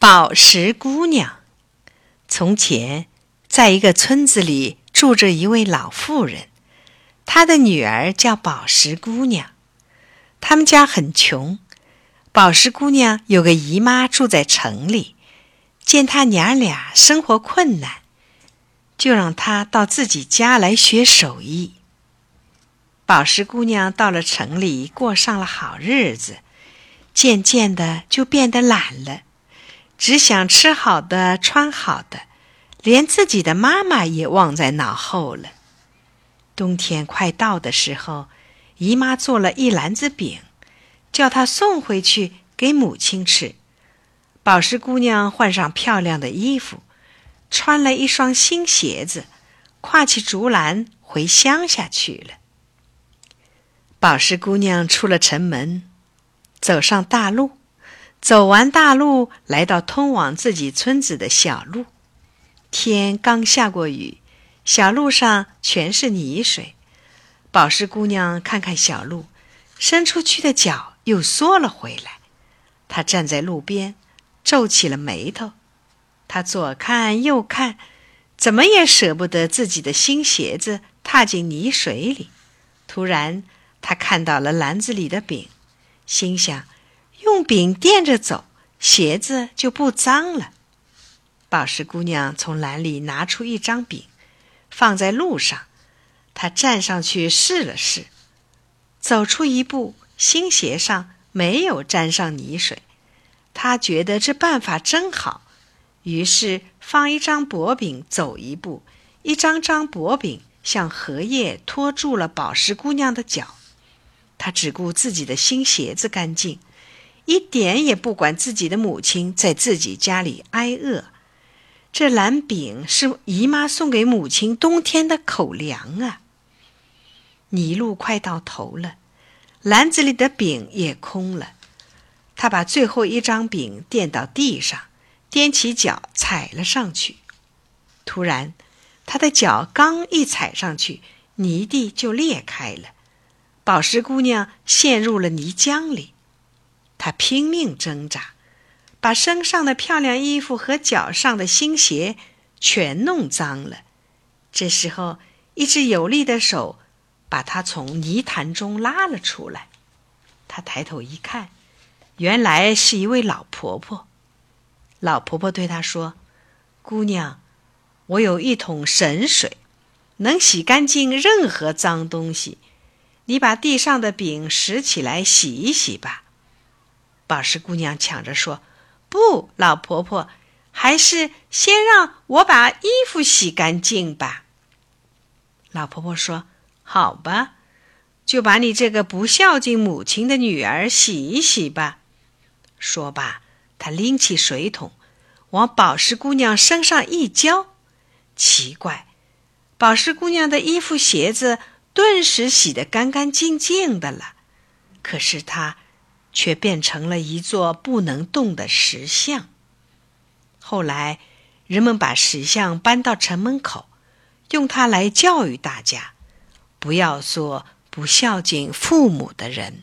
宝石姑娘。从前，在一个村子里住着一位老妇人，她的女儿叫宝石姑娘。他们家很穷，宝石姑娘有个姨妈住在城里，见她娘俩生活困难，就让她到自己家来学手艺。宝石姑娘到了城里，过上了好日子，渐渐的就变得懒了。只想吃好的，穿好的，连自己的妈妈也忘在脑后了。冬天快到的时候，姨妈做了一篮子饼，叫她送回去给母亲吃。宝石姑娘换上漂亮的衣服，穿了一双新鞋子，挎起竹篮回乡下去了。宝石姑娘出了城门，走上大路。走完大路，来到通往自己村子的小路。天刚下过雨，小路上全是泥水。宝石姑娘看看小路，伸出去的脚又缩了回来。她站在路边，皱起了眉头。她左看右看，怎么也舍不得自己的新鞋子踏进泥水里。突然，她看到了篮子里的饼，心想。用饼垫着走，鞋子就不脏了。宝石姑娘从篮里拿出一张饼，放在路上。她站上去试了试，走出一步，新鞋上没有沾上泥水。她觉得这办法真好，于是放一张薄饼，走一步，一张张薄饼像荷叶托住了宝石姑娘的脚。她只顾自己的新鞋子干净。一点也不管自己的母亲在自己家里挨饿，这蓝饼是姨妈送给母亲冬天的口粮啊。泥路快到头了，篮子里的饼也空了。他把最后一张饼垫到地上，踮起脚踩了上去。突然，他的脚刚一踩上去，泥地就裂开了，宝石姑娘陷入了泥浆里。他拼命挣扎，把身上的漂亮衣服和脚上的新鞋全弄脏了。这时候，一只有力的手把他从泥潭中拉了出来。他抬头一看，原来是一位老婆婆。老婆婆对他说：“姑娘，我有一桶神水，能洗干净任何脏东西。你把地上的饼拾起来洗一洗吧。”宝石姑娘抢着说：“不，老婆婆，还是先让我把衣服洗干净吧。”老婆婆说：“好吧，就把你这个不孝敬母亲的女儿洗一洗吧。”说罢，她拎起水桶，往宝石姑娘身上一浇。奇怪，宝石姑娘的衣服、鞋子顿时洗得干干净净的了。可是她。却变成了一座不能动的石像。后来，人们把石像搬到城门口，用它来教育大家，不要做不孝敬父母的人。